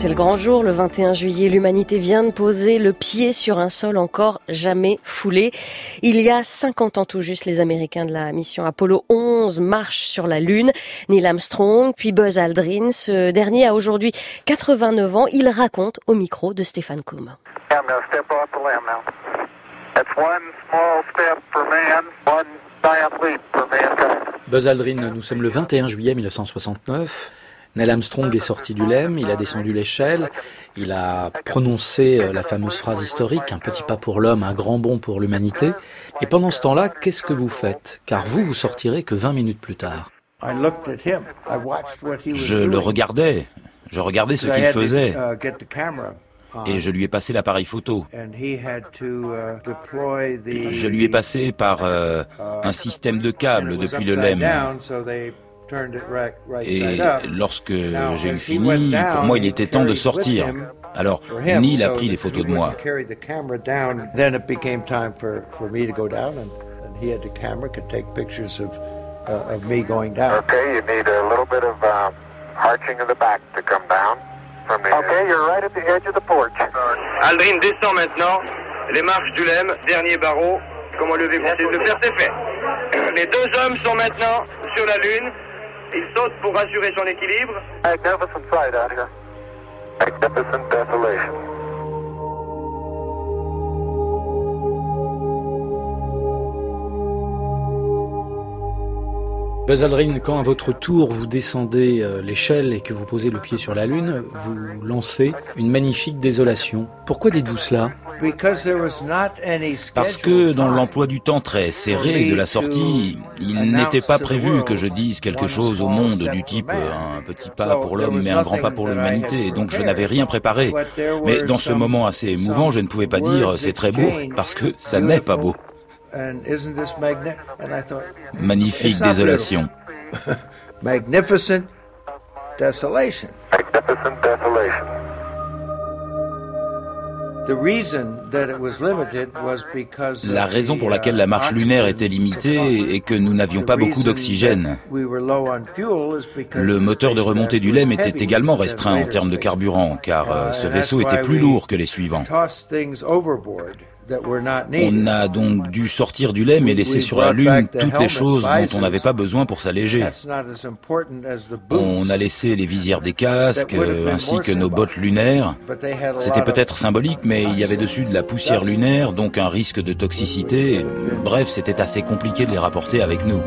C'est le grand jour, le 21 juillet. L'humanité vient de poser le pied sur un sol encore jamais foulé. Il y a 50 ans tout juste, les Américains de la mission Apollo 11 marchent sur la Lune. Neil Armstrong, puis Buzz Aldrin. Ce dernier a aujourd'hui 89 ans. Il raconte au micro de Stéphane Koum. Buzz Aldrin, nous sommes le 21 juillet 1969. Neil Armstrong est sorti du LEM, il a descendu l'échelle, il a prononcé euh, la fameuse phrase historique, un petit pas pour l'homme, un grand bond pour l'humanité. Et pendant ce temps-là, qu'est-ce que vous faites? Car vous, vous sortirez que 20 minutes plus tard. Je le regardais, je regardais ce qu'il faisait. Et je lui ai passé l'appareil photo. Je lui ai passé par euh, un système de câbles depuis le LEM. Et lorsque j'ai eu fini, pour moi, il était temps de sortir. Alors, Neil a pris des photos de moi. Okay, you need a little bit of arching of the back to come down. Okay, you're right at the edge of the porch. Aldrin descend maintenant les marches du LEM, dernier barreau. Comment lever essayer de le faire, c'est fait. Les deux hommes sont maintenant sur la Lune. Il saute pour assurer son équilibre. Magnificent sight out here. Magnificent desolation. Buzz Aldrin, quand à votre tour vous descendez euh, l'échelle et que vous posez le pied sur la Lune, vous lancez une magnifique désolation. Pourquoi dites-vous cela? Parce que dans l'emploi du temps très serré de la sortie, il n'était pas prévu que je dise quelque chose au monde du type euh, un petit pas pour l'homme mais un grand pas pour l'humanité, donc je n'avais rien préparé. Mais dans ce moment assez émouvant, je ne pouvais pas dire c'est très beau, parce que ça n'est pas beau. Magnifique désolation. Magnificent desolation. La raison pour laquelle la marche lunaire était limitée est que nous n'avions pas beaucoup d'oxygène. Le moteur de remontée du LEM était également restreint en termes de carburant, car euh, ce vaisseau était plus lourd que les suivants. On a donc dû sortir du lait et laisser sur la Lune toutes les choses dont on n'avait pas besoin pour s'alléger. On a laissé les visières des casques ainsi que nos bottes lunaires. C'était peut-être symbolique, mais il y avait dessus de la poussière lunaire, donc un risque de toxicité. Bref, c'était assez compliqué de les rapporter avec nous.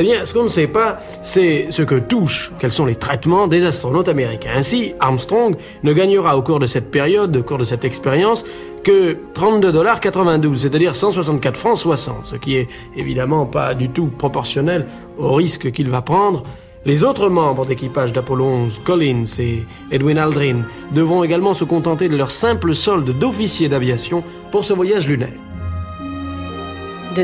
Eh bien, ce qu'on ne sait pas, c'est ce que touchent, quels sont les traitements des astronautes américains. Ainsi, Armstrong ne gagnera au cours de cette période, au cours de cette expérience, que 32 dollars 92, c'est-à-dire 164 francs 60, ce qui est évidemment pas du tout proportionnel au risque qu'il va prendre. Les autres membres d'équipage d'Apollo 11, Collins et Edwin Aldrin, devront également se contenter de leur simple solde d'officier d'aviation pour ce voyage lunaire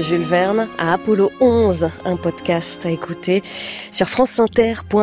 Jules Verne à Apollo 11, un podcast à écouter sur franceinter.fr.